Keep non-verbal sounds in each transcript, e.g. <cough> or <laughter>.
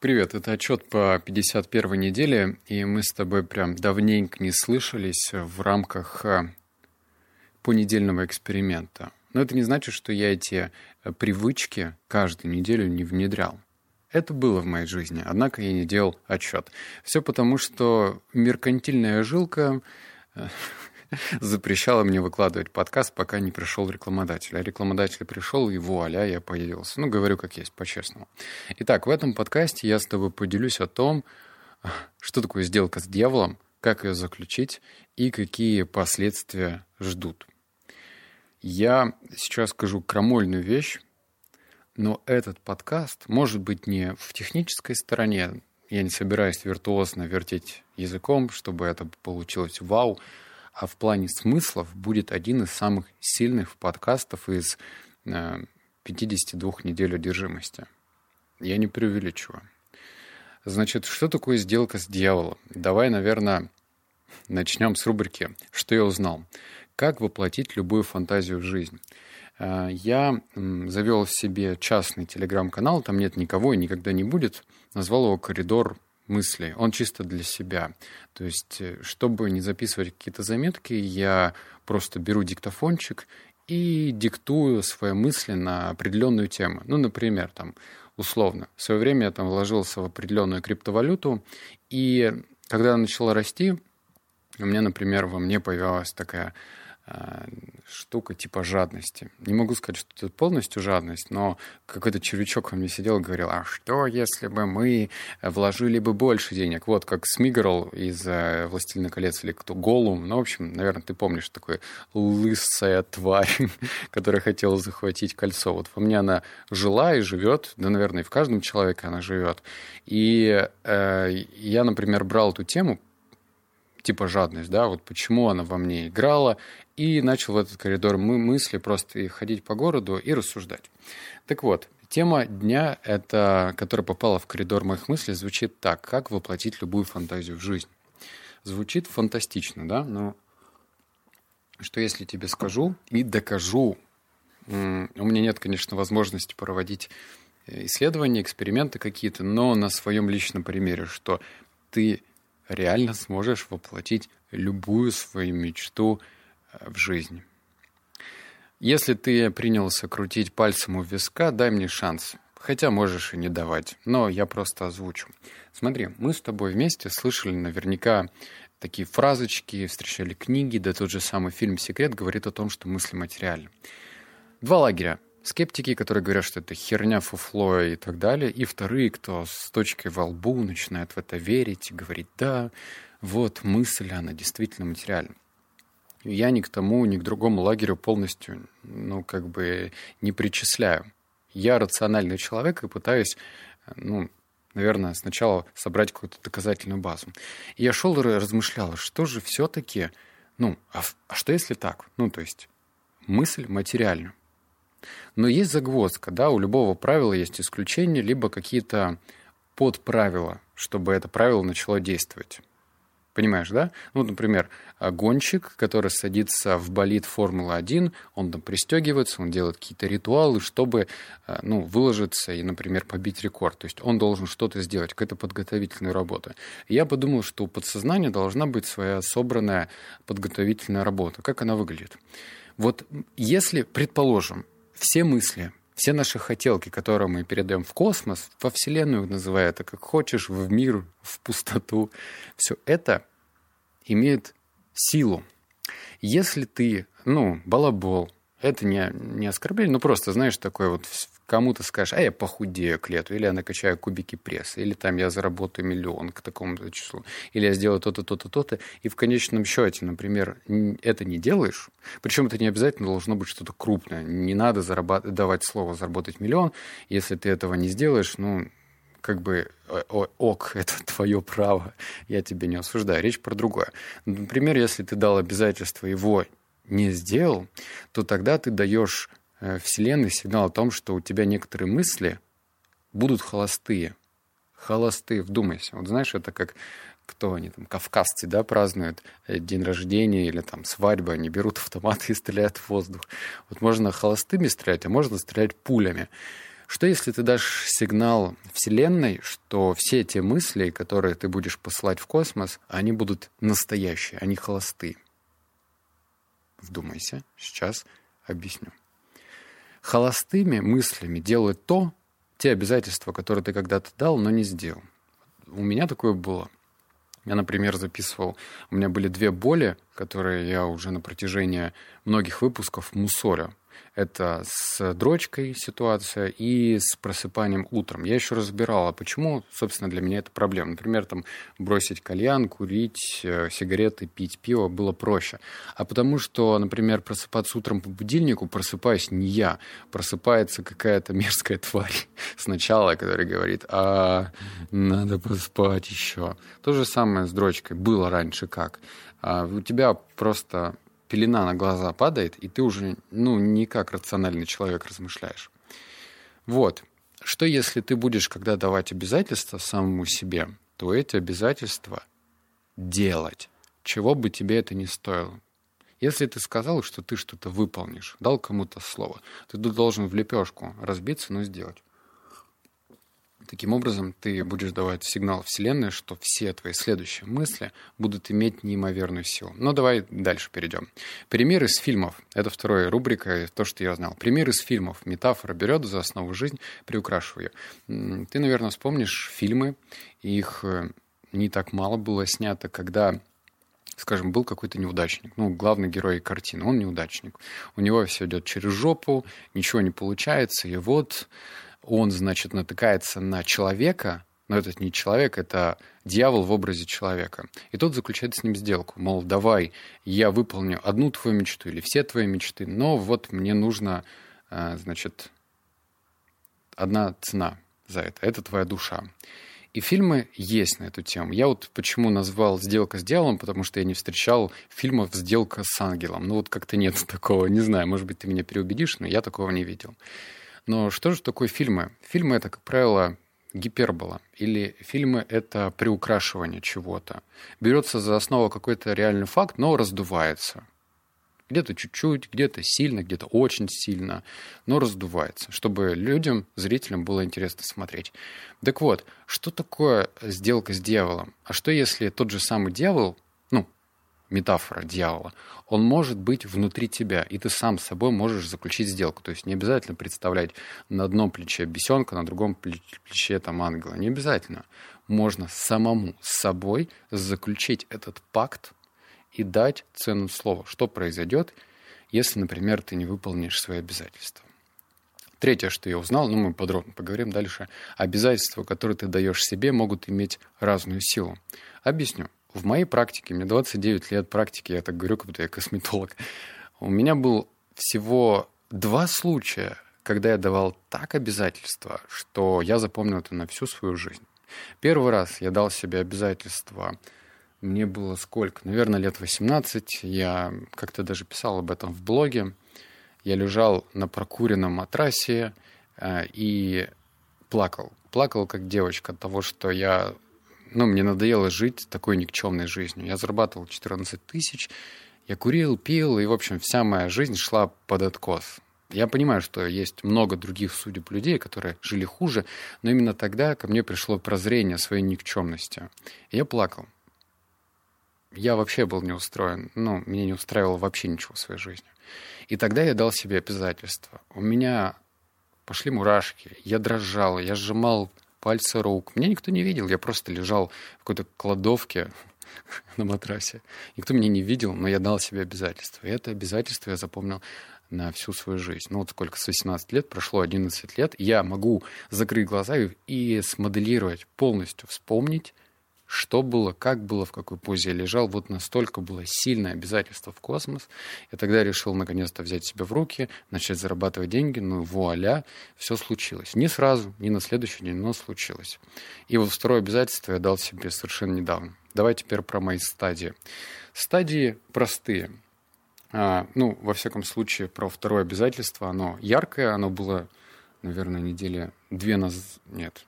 Привет, это отчет по 51 неделе, и мы с тобой прям давненько не слышались в рамках э, понедельного эксперимента. Но это не значит, что я эти э, привычки каждую неделю не внедрял. Это было в моей жизни, однако я не делал отчет. Все потому, что меркантильная жилка э, <laughs> запрещала мне выкладывать подкаст, пока не пришел рекламодатель. А рекламодатель пришел, и вуаля, я появился. Ну, говорю как есть, по-честному. Итак, в этом подкасте я с тобой поделюсь о том, <laughs> что такое сделка с дьяволом, как ее заключить и какие последствия ждут. Я сейчас скажу крамольную вещь, но этот подкаст может быть не в технической стороне, я не собираюсь виртуозно вертеть языком, чтобы это получилось вау, а в плане смыслов будет один из самых сильных подкастов из 52 э, недель одержимости. Я не преувеличиваю. Значит, что такое сделка с дьяволом? Давай, наверное, начнем с рубрики «Что я узнал?». Как воплотить любую фантазию в жизнь? Э, я завел себе частный телеграм-канал, там нет никого и никогда не будет. Назвал его «Коридор мыслей. Он чисто для себя. То есть, э, чтобы не записывать какие-то заметки, я просто беру диктофончик и диктую свои мысли на определенную тему. Ну, например, там, условно. В свое время я там вложился в определенную криптовалюту, и когда она начала расти, у меня, например, во мне появилась такая штука типа жадности. Не могу сказать, что это полностью жадность, но какой-то червячок во мне сидел и говорил, а что, если бы мы вложили бы больше денег? Вот как Смигрл из э, «Властелина колец» или кто, Голум. Ну, в общем, наверное, ты помнишь такой лысая тварь, <laughs> которая хотела захватить кольцо. Вот во мне она жила и живет, да, наверное, и в каждом человеке она живет. И э, я, например, брал эту тему, типа жадность, да, вот почему она во мне играла, и начал в этот коридор мы мысли просто ходить по городу и рассуждать. Так вот, тема дня, это, которая попала в коридор моих мыслей, звучит так. Как воплотить любую фантазию в жизнь? Звучит фантастично, да? Но что если тебе скажу и докажу, у меня нет, конечно, возможности проводить э, исследования, эксперименты какие-то, но на своем личном примере, что ты реально сможешь воплотить любую свою мечту в жизни. Если ты принялся крутить пальцем у виска, дай мне шанс. Хотя можешь и не давать, но я просто озвучу. Смотри, мы с тобой вместе слышали наверняка такие фразочки, встречали книги, да тот же самый фильм «Секрет» говорит о том, что мысли материальны. Два лагеря. Скептики, которые говорят, что это херня, фуфло и так далее, и вторые, кто с точкой во лбу начинает в это верить и говорит, да, вот мысль, она действительно материальна я ни к тому, ни к другому лагерю полностью, ну, как бы не причисляю. Я рациональный человек и пытаюсь, ну, наверное, сначала собрать какую-то доказательную базу. И я шел и размышлял, что же все-таки, ну, а, а что если так? Ну, то есть мысль материальна. Но есть загвоздка, да, у любого правила есть исключения, либо какие-то подправила, чтобы это правило начало действовать. Понимаешь, да? Ну, например, гонщик, который садится в болид Формулы-1, он там пристегивается, он делает какие-то ритуалы, чтобы э, ну, выложиться и, например, побить рекорд. То есть он должен что-то сделать, какая-то подготовительная работа. И я подумал, что у подсознания должна быть своя собранная подготовительная работа. Как она выглядит? Вот если, предположим, все мысли, все наши хотелки, которые мы передаем в космос, во Вселенную, называя это как хочешь, в мир, в пустоту, все это имеет силу. Если ты, ну, балабол, это не, не оскорбление, ну просто, знаешь, такое вот кому-то скажешь, а я похудею к лету, или я накачаю кубики пресса, или там я заработаю миллион к такому-то числу, или я сделаю то-то, то-то, то-то, и в конечном счете, например, это не делаешь, причем это не обязательно должно быть что-то крупное, не надо зарабатывать, давать слово заработать миллион, если ты этого не сделаешь, ну, как бы ок, <laughs> это твое право, я тебя не осуждаю. Речь про другое. Например, если ты дал обязательство его не сделал, то тогда ты даешь Э, Вселенной сигнал о том, что у тебя некоторые мысли будут холостые. Холостые, вдумайся. Вот знаешь, это как кто они там, кавказцы, да, празднуют э, день рождения или там свадьбу, они берут автоматы и стреляют в воздух. Вот можно холостыми стрелять, а можно стрелять пулями. Что если ты дашь сигнал Вселенной, что все те мысли, которые ты будешь посылать в космос, они будут настоящие, они холостые? Вдумайся, сейчас объясню. Холостыми мыслями делают то, те обязательства, которые ты когда-то дал, но не сделал. У меня такое было. Я, например, записывал, у меня были две боли, которые я уже на протяжении многих выпусков мусорю. Это с дрочкой ситуация и с просыпанием утром. Я еще разбирал, а почему, собственно, для меня это проблема. Например, там бросить кальян, курить э, сигареты, пить пиво было проще. А потому что, например, просыпаться утром по будильнику, просыпаюсь не я, просыпается какая-то мерзкая тварь <laughs> сначала, которая говорит, а надо поспать еще. То же самое с дрочкой было раньше как. А у тебя просто пелена на глаза падает, и ты уже, ну, не как рациональный человек размышляешь. Вот. Что если ты будешь, когда давать обязательства самому себе, то эти обязательства делать, чего бы тебе это ни стоило. Если ты сказал, что ты что-то выполнишь, дал кому-то слово, ты должен в лепешку разбиться, но сделать. Таким образом, ты будешь давать сигнал Вселенной, что все твои следующие мысли будут иметь неимоверную силу. Но давай дальше перейдем. Пример из фильмов. Это вторая рубрика, то, что я знал. Пример из фильмов. Метафора берет за основу жизнь, приукрашиваю ее. Ты, наверное, вспомнишь фильмы, их э, не так мало было снято, когда скажем, был какой-то неудачник, ну, главный герой картины, он неудачник. У него все идет через жопу, ничего не получается, и вот он, значит, натыкается на человека, но этот не человек, это дьявол в образе человека. И тот заключает с ним сделку, мол, давай, я выполню одну твою мечту или все твои мечты, но вот мне нужно, э, значит, одна цена за это, это твоя душа. И фильмы есть на эту тему. Я вот почему назвал «Сделка с дьяволом», потому что я не встречал фильмов «Сделка с ангелом». Ну вот как-то нет <laughs> такого, не знаю, может быть, ты меня переубедишь, но я такого не видел. Но что же такое фильмы? Фильмы — это, как правило, гипербола. Или фильмы — это приукрашивание чего-то. Берется за основу какой-то реальный факт, но раздувается. Где-то чуть-чуть, где-то сильно, где-то очень сильно, но раздувается, чтобы людям, зрителям было интересно смотреть. Так вот, что такое сделка с дьяволом? А что если тот же самый дьявол, метафора дьявола, он может быть внутри тебя, и ты сам с собой можешь заключить сделку. То есть не обязательно представлять на одном плече бесенка, на другом плече там ангела. Не обязательно. Можно самому с собой заключить этот пакт и дать цену слова. Что произойдет, если, например, ты не выполнишь свои обязательства. Третье, что я узнал, ну мы подробно поговорим дальше, обязательства, которые ты даешь себе, могут иметь разную силу. Объясню. В моей практике, мне 29 лет практики, я так говорю, как будто я косметолог, у меня был всего два случая, когда я давал так обязательства, что я запомнил это на всю свою жизнь. Первый раз я дал себе обязательства, мне было сколько? Наверное, лет 18. Я как-то даже писал об этом в блоге. Я лежал на прокуренном матрасе э, и плакал. Плакал как девочка от того, что я ну, мне надоело жить такой никчемной жизнью. Я зарабатывал 14 тысяч, я курил, пил, и, в общем, вся моя жизнь шла под откос. Я понимаю, что есть много других судеб людей, которые жили хуже, но именно тогда ко мне пришло прозрение своей никчемности. И я плакал. Я вообще был не устроен. Ну, меня не устраивало вообще ничего в своей жизни. И тогда я дал себе обязательство. У меня пошли мурашки, я дрожал, я сжимал пальцы рук. Меня никто не видел, я просто лежал в какой-то кладовке <laughs> на матрасе. Никто меня не видел, но я дал себе обязательство. И это обязательство я запомнил на всю свою жизнь. Ну вот сколько, с 18 лет, прошло 11 лет, я могу закрыть глаза и, и смоделировать, полностью вспомнить, что было, как было, в какой позе я лежал. Вот настолько было сильное обязательство в космос. Я тогда решил наконец-то взять себя в руки, начать зарабатывать деньги. Ну, вуаля, все случилось. Не сразу, не на следующий день, но случилось. И вот второе обязательство я дал себе совершенно недавно. Давай теперь про мои стадии. Стадии простые. А, ну, во всяком случае, про второе обязательство. Оно яркое, оно было, наверное, недели две назад. Нет,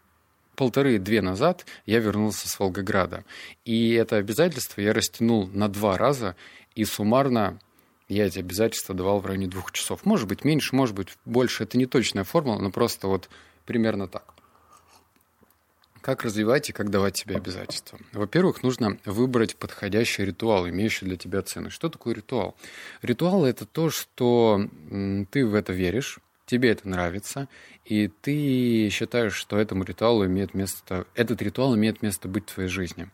полторы-две назад я вернулся с Волгограда. И это обязательство я растянул на два раза, и суммарно я эти обязательства давал в районе двух часов. Может быть, меньше, может быть, больше. Это не точная формула, но просто вот примерно так. Как развивать и как давать себе обязательства? Во-первых, нужно выбрать подходящий ритуал, имеющий для тебя ценность. Что такое ритуал? Ритуал – это то, что ты в это веришь, тебе это нравится, и ты считаешь, что этому ритуалу имеет место, этот ритуал имеет место быть в твоей жизни.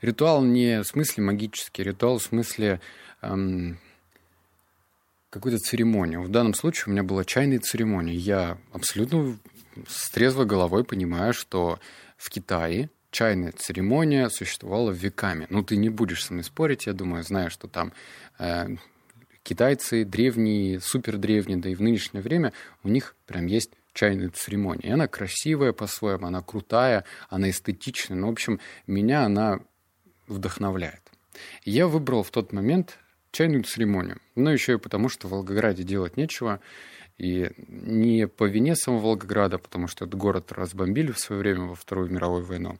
Ритуал не в смысле магический, ритуал в смысле эм, какой-то церемонии. В данном случае у меня была чайная церемония. Я абсолютно с трезвой головой понимаю, что в Китае чайная церемония существовала веками. Ну, ты не будешь со мной спорить, я думаю, зная, что там э, китайцы древние, супер древние, да и в нынешнее время у них прям есть чайная церемония. И она красивая по-своему, она крутая, она эстетичная. Ну, в общем, меня она вдохновляет. я выбрал в тот момент чайную церемонию. Но еще и потому, что в Волгограде делать нечего. И не по вине самого Волгограда, потому что этот город разбомбили в свое время во Вторую мировую войну.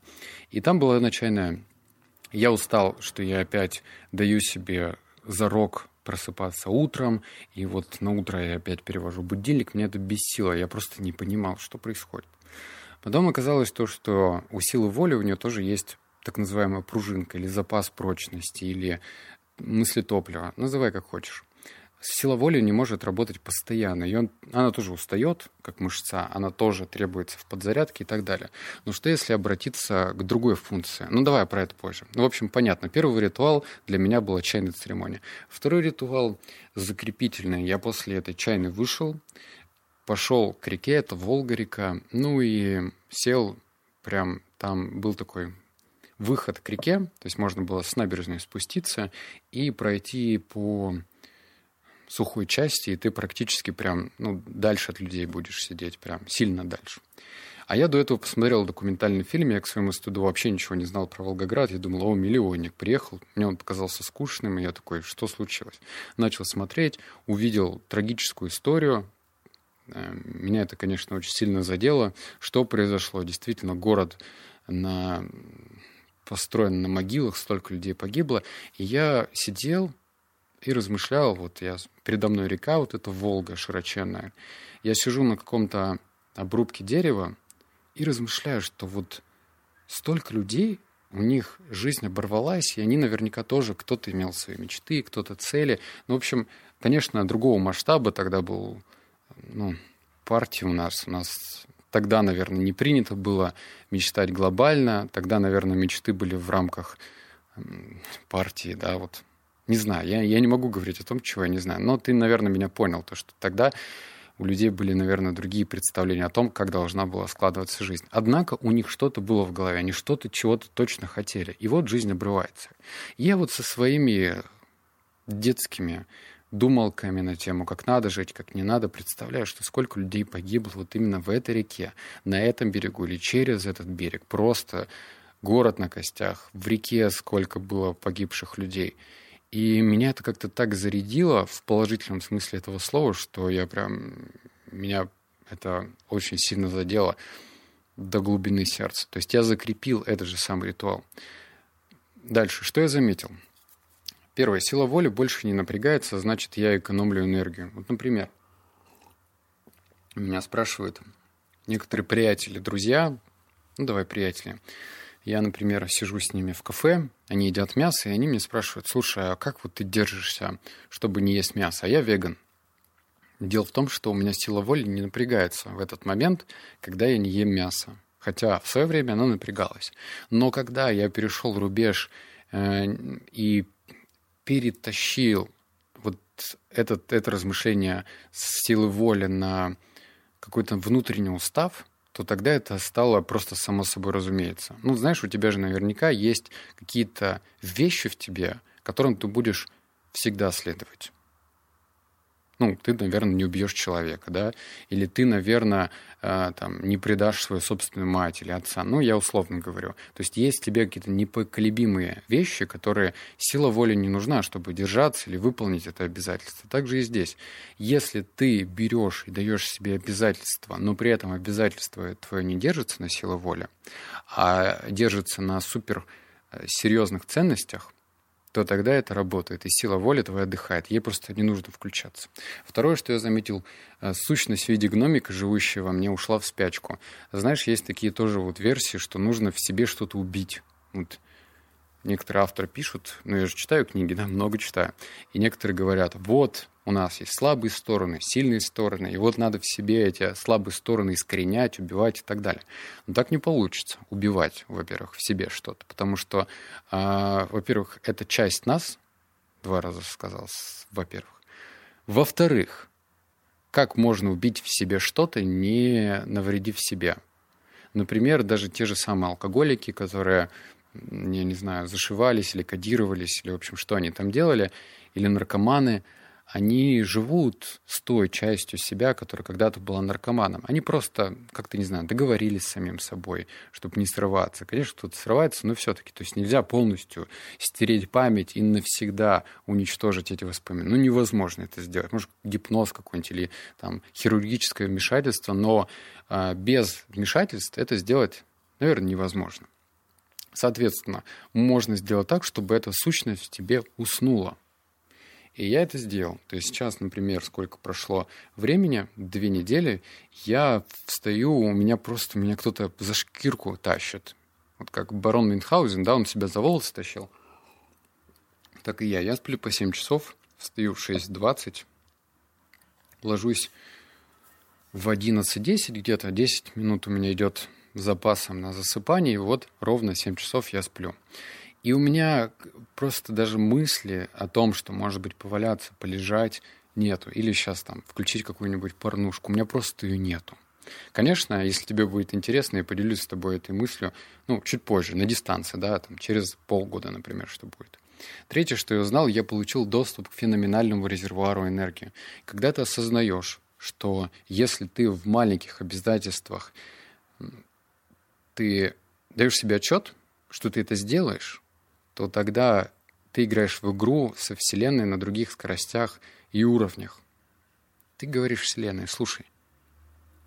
И там была одна чайная. Я устал, что я опять даю себе зарок просыпаться утром, и вот на утро я опять перевожу будильник, мне это бесило, я просто не понимал, что происходит. Потом оказалось то, что у силы воли у нее тоже есть так называемая пружинка или запас прочности, или мысли топлива, называй как хочешь. Сила воли не может работать постоянно. И он, она тоже устает, как мышца, она тоже требуется в подзарядке и так далее. Но что если обратиться к другой функции? Ну, давай про это позже. Ну, в общем, понятно. Первый ритуал для меня была чайная церемония. Второй ритуал закрепительный. Я после этой чайной вышел, пошел к реке, это Волга-река, ну и сел прям, там был такой выход к реке, то есть можно было с набережной спуститься и пройти по сухой части, и ты практически прям, ну, дальше от людей будешь сидеть, прям сильно дальше. А я до этого посмотрел документальный фильм, я к своему студу вообще ничего не знал про Волгоград, я думал, о, миллионник, приехал, мне он показался скучным, и я такой, что случилось? Начал смотреть, увидел трагическую историю, э, меня это, конечно, очень сильно задело. Что произошло? Действительно, город на построен на могилах, столько людей погибло. И я сидел и размышлял, вот я, передо мной река, вот эта Волга широченная. Я сижу на каком-то обрубке дерева и размышляю, что вот столько людей, у них жизнь оборвалась, и они наверняка тоже, кто-то имел свои мечты, кто-то цели. Ну, в общем, конечно, другого масштаба тогда был, ну, партия у нас. У нас Тогда, наверное, не принято было мечтать глобально. Тогда, наверное, мечты были в рамках партии, да, вот. Не знаю, я, я не могу говорить о том, чего я не знаю. Но ты, наверное, меня понял, то, что тогда у людей были, наверное, другие представления о том, как должна была складываться жизнь. Однако у них что-то было в голове, они что-то, чего-то точно хотели. И вот жизнь обрывается. Я вот со своими детскими думалками на тему, как надо жить, как не надо, представляю, что сколько людей погибло вот именно в этой реке, на этом берегу или через этот берег. Просто город на костях, в реке сколько было погибших людей. И меня это как-то так зарядило в положительном смысле этого слова, что я прям... Меня это очень сильно задело до глубины сердца. То есть я закрепил этот же самый ритуал. Дальше, что я заметил? Первое, сила воли больше не напрягается, значит, я экономлю энергию. Вот, например, меня спрашивают некоторые приятели, друзья, ну, давай приятели, я, например, сижу с ними в кафе, они едят мясо, и они меня спрашивают, слушай, а как вот ты держишься, чтобы не есть мясо? А я веган. Дело в том, что у меня сила воли не напрягается в этот момент, когда я не ем мясо. Хотя в свое время она напрягалась. Но когда я перешел рубеж э, и перетащил вот этот, это размышление с силы воли на какой-то внутренний устав, то тогда это стало просто само собой разумеется. Ну, знаешь, у тебя же наверняка есть какие-то вещи в тебе, которым ты будешь всегда следовать ну, ты, наверное, не убьешь человека, да, или ты, наверное, э, там, не предашь свою собственную мать или отца, ну, я условно говорю. То есть есть тебе какие-то непоколебимые вещи, которые сила воли не нужна, чтобы держаться или выполнить это обязательство. Также и здесь. Если ты берешь и даешь себе обязательства, но при этом обязательство твое не держится на силу воли, а держится на супер э, серьезных ценностях, то тогда это работает, и сила воли твоя отдыхает. Ей просто не нужно включаться. Второе, что я заметил, э, сущность в виде гномика, живущая во мне, ушла в спячку. Знаешь, есть такие тоже вот версии, что нужно в себе что-то убить. Вот некоторые авторы пишут, ну я же читаю книги, да, много читаю, и некоторые говорят, вот, у нас есть слабые стороны, сильные стороны, и вот надо в себе эти слабые стороны искоренять, убивать и так далее. Но так не получится, убивать, во-первых, в себе что-то, потому что, э, во-первых, это часть нас, два раза сказал, во-первых. Во-вторых, как можно убить в себе что-то, не навредив себе? Например, даже те же самые алкоголики, которые я не знаю, зашивались или кодировались, или, в общем, что они там делали, или наркоманы, они живут с той частью себя, которая когда-то была наркоманом. Они просто, как-то, не знаю, договорились с самим собой, чтобы не срываться. Конечно, кто-то срывается, но все-таки. То есть нельзя полностью стереть память и навсегда уничтожить эти воспоминания. Ну, невозможно это сделать. Может, гипноз какой-нибудь или там хирургическое вмешательство, но э, без вмешательства это сделать, наверное, невозможно. Соответственно, можно сделать так, чтобы эта сущность в тебе уснула. И я это сделал. То есть сейчас, например, сколько прошло времени, две недели, я встаю, у меня просто, меня кто-то за шкирку тащит. Вот как барон Мюнхгаузен, да, он себя за волосы тащил. Так и я. Я сплю по 7 часов, встаю в 6.20, ложусь в 11.10 где-то, 10 минут у меня идет запасом на засыпание, и вот ровно 7 часов я сплю. И у меня просто даже мысли о том, что, может быть, поваляться, полежать, нету. Или сейчас там включить какую-нибудь порнушку. У меня просто ее нету. Конечно, если тебе будет интересно, я поделюсь с тобой этой мыслью, ну, чуть позже, на дистанции, да, там, через полгода, например, что будет. Третье, что я узнал, я получил доступ к феноменальному резервуару энергии. Когда ты осознаешь, что если ты в маленьких обязательствах ты даешь себе отчет, что ты это сделаешь, то тогда ты играешь в игру со Вселенной на других скоростях и уровнях. Ты говоришь Вселенной, слушай,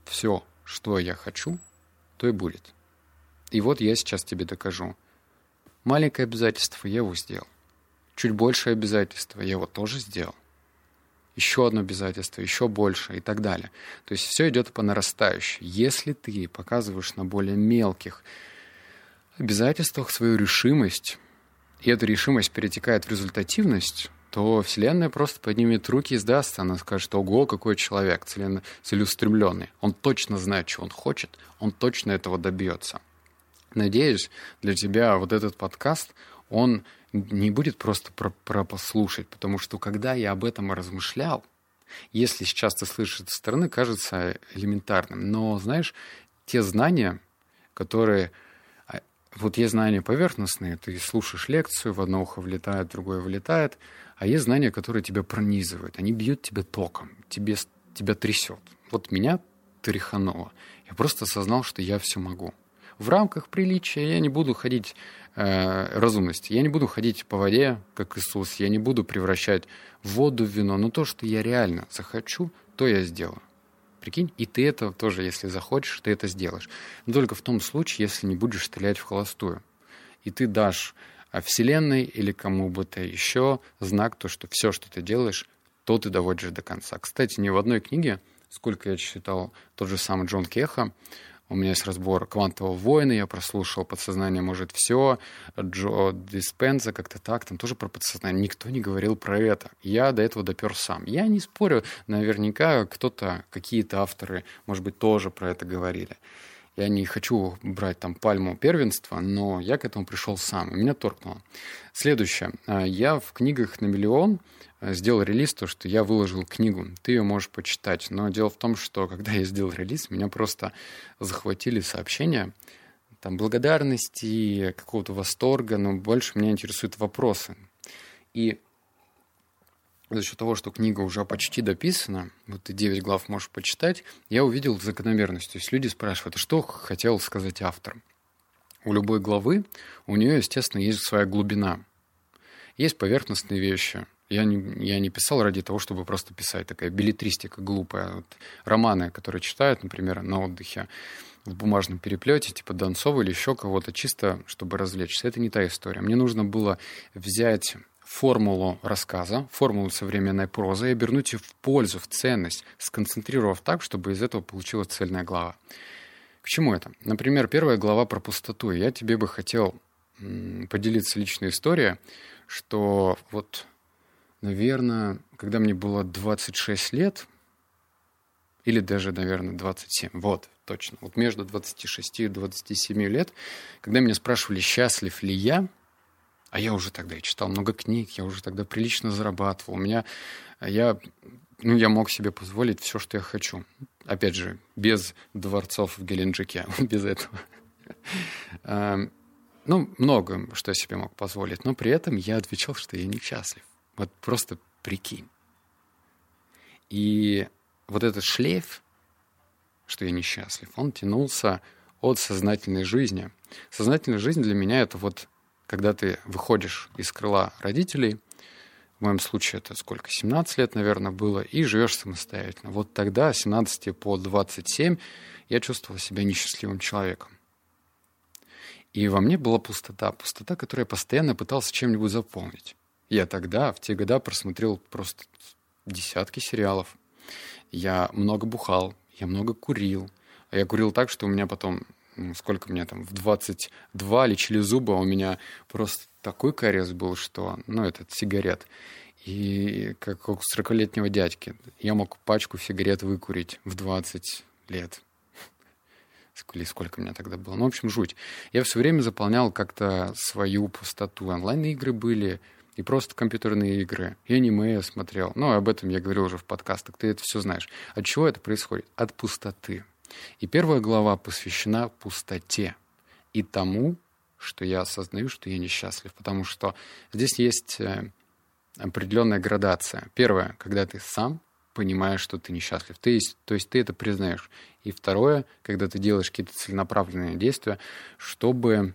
все, что я хочу, то и будет. И вот я сейчас тебе докажу. Маленькое обязательство я его сделал. Чуть большее обязательство я его тоже сделал. Еще одно обязательство, еще больше и так далее. То есть все идет по нарастающей. Если ты показываешь на более мелких обязательствах свою решимость, и эта решимость перетекает в результативность, то Вселенная просто поднимет руки и сдастся. Она скажет, ого, какой человек целеустремленный. Он точно знает, что он хочет, он точно этого добьется. Надеюсь, для тебя вот этот подкаст, он не будет просто про, про послушать, потому что когда я об этом размышлял, если сейчас ты слышишь со стороны, кажется элементарным. Но, знаешь, те знания, которые вот есть знания поверхностные, ты слушаешь лекцию, в одно ухо влетает, в другое вылетает, а есть знания, которые тебя пронизывают, они бьют тебя током, тебе, тебя трясет. Вот меня тряхануло. Я просто осознал, что я все могу. В рамках приличия я не буду ходить э, разумности, я не буду ходить по воде, как Иисус, я не буду превращать воду в вино, но то, что я реально захочу, то я сделаю. Прикинь, и ты это тоже, если захочешь, ты это сделаешь. Но только в том случае, если не будешь стрелять в холостую. И ты дашь а, Вселенной или кому бы то еще знак, то, что все, что ты делаешь, то ты доводишь до конца. Кстати, ни в одной книге, сколько я читал, тот же самый Джон Кеха, у меня есть разбор «Квантового воина», я прослушал «Подсознание может все», Джо Диспенза, как-то так, там тоже про подсознание. Никто не говорил про это. Я до этого допер сам. Я не спорю, наверняка кто-то, какие-то авторы, может быть, тоже про это говорили. Я не хочу брать там пальму первенства, но я к этому пришел сам, и меня торкнуло. Следующее. А, я в книгах на миллион Э, сделал релиз, то, что я выложил книгу. Ты ее можешь почитать. Но дело в том, что когда я сделал релиз, меня просто захватили сообщения, там, благодарности, какого-то восторга, но больше меня интересуют вопросы. И за счет того, что книга уже почти дописана, вот ты 9 глав можешь почитать, я увидел закономерность. То есть люди спрашивают, а что хотел сказать автор? У любой главы у нее, естественно, есть своя глубина. Есть поверхностные вещи, я не, я не писал ради того, чтобы просто писать. Такая билетристика глупая. Вот романы, которые читают, например, на отдыхе в бумажном переплете, типа Донцова или еще кого-то, чисто чтобы развлечься. Это не та история. Мне нужно было взять формулу рассказа, формулу современной прозы и обернуть ее в пользу, в ценность, сконцентрировав так, чтобы из этого получилась цельная глава. К чему это? Например, первая глава про пустоту. Я тебе бы хотел поделиться личной историей, что вот, наверное, когда мне было 26 лет, или даже, наверное, 27, вот, точно, вот между 26 и 27 лет, когда меня спрашивали, счастлив ли я, а я уже тогда читал много книг, я уже тогда прилично зарабатывал, у меня, я, ну, я мог себе позволить все, что я хочу. Опять же, без дворцов в Геленджике, <laughs> без этого. Эм, ну, много что я себе мог позволить, но при этом я отвечал, что я несчастлив. Вот просто прикинь. И вот этот шлейф, что я несчастлив, он тянулся от сознательной жизни. Сознательная жизнь для меня это вот когда ты выходишь из крыла родителей, в моем случае это сколько, 17 лет, наверное, было, и живешь самостоятельно. Вот тогда, с 17 по 27, я чувствовал себя несчастливым человеком. И во мне была пустота, пустота, которую я постоянно пытался чем-нибудь заполнить. Я тогда, в те годы, просмотрел просто десятки сериалов. Я много бухал, я много курил. А я курил так, что у меня потом, сколько мне там, в 22 лечили зубы, а у меня просто такой кариес был, что, ну, этот сигарет. И как у 40-летнего дядьки. Я мог пачку сигарет выкурить в 20 лет <laughs> или сколько у меня тогда было. Ну, в общем, жуть. Я все время заполнял как-то свою пустоту. Онлайн-игры были, и просто компьютерные игры, и аниме я смотрел. Ну, об этом я говорил уже в подкастах, ты это все знаешь. От чего это происходит? От пустоты. И первая глава посвящена пустоте и тому, что я осознаю, что я несчастлив. Потому что здесь есть э, определенная градация. Первое, когда ты сам понимаешь, что ты несчастлив. Ты, то есть ты это признаешь. И второе, когда ты делаешь какие-то целенаправленные действия, чтобы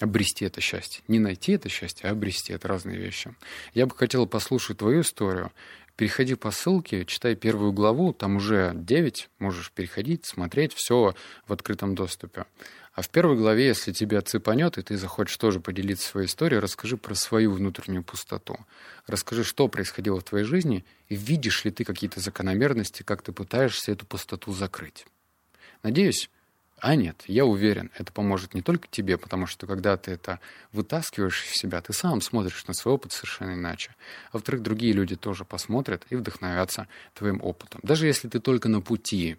обрести это счастье. Не найти это счастье, а обрести. Это разные вещи. Я бы хотел послушать твою историю. Переходи по ссылке, читай первую главу, там уже 9, можешь переходить, смотреть, все в открытом доступе. А в первой главе, если тебя цепанет, и ты захочешь тоже поделиться своей историей, расскажи про свою внутреннюю пустоту. Расскажи, что происходило в твоей жизни, и видишь ли ты какие-то закономерности, как ты пытаешься эту пустоту закрыть. Надеюсь, а нет, я уверен, это поможет не только тебе, потому что когда ты это вытаскиваешь из себя, ты сам смотришь на свой опыт совершенно иначе. А во-вторых, другие люди тоже посмотрят и вдохновятся твоим опытом. Даже если ты только на пути,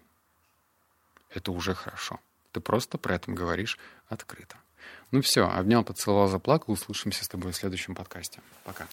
это уже хорошо. Ты просто про это говоришь открыто. Ну все, обнял, поцеловал, заплакал. Услышимся с тобой в следующем подкасте. Пока.